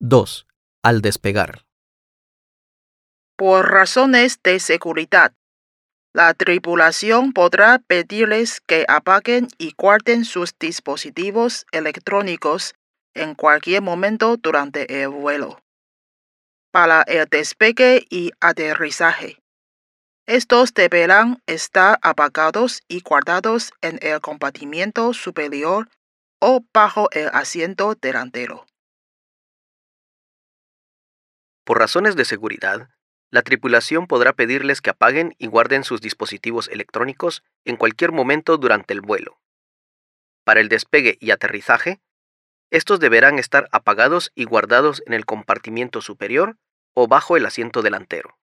2. Al despegar. Por razones de seguridad, la tripulación podrá pedirles que apaguen y guarden sus dispositivos electrónicos en cualquier momento durante el vuelo. Para el despegue y aterrizaje, estos deberán estar apagados y guardados en el compartimiento superior o bajo el asiento delantero. Por razones de seguridad, la tripulación podrá pedirles que apaguen y guarden sus dispositivos electrónicos en cualquier momento durante el vuelo. Para el despegue y aterrizaje, estos deberán estar apagados y guardados en el compartimiento superior o bajo el asiento delantero.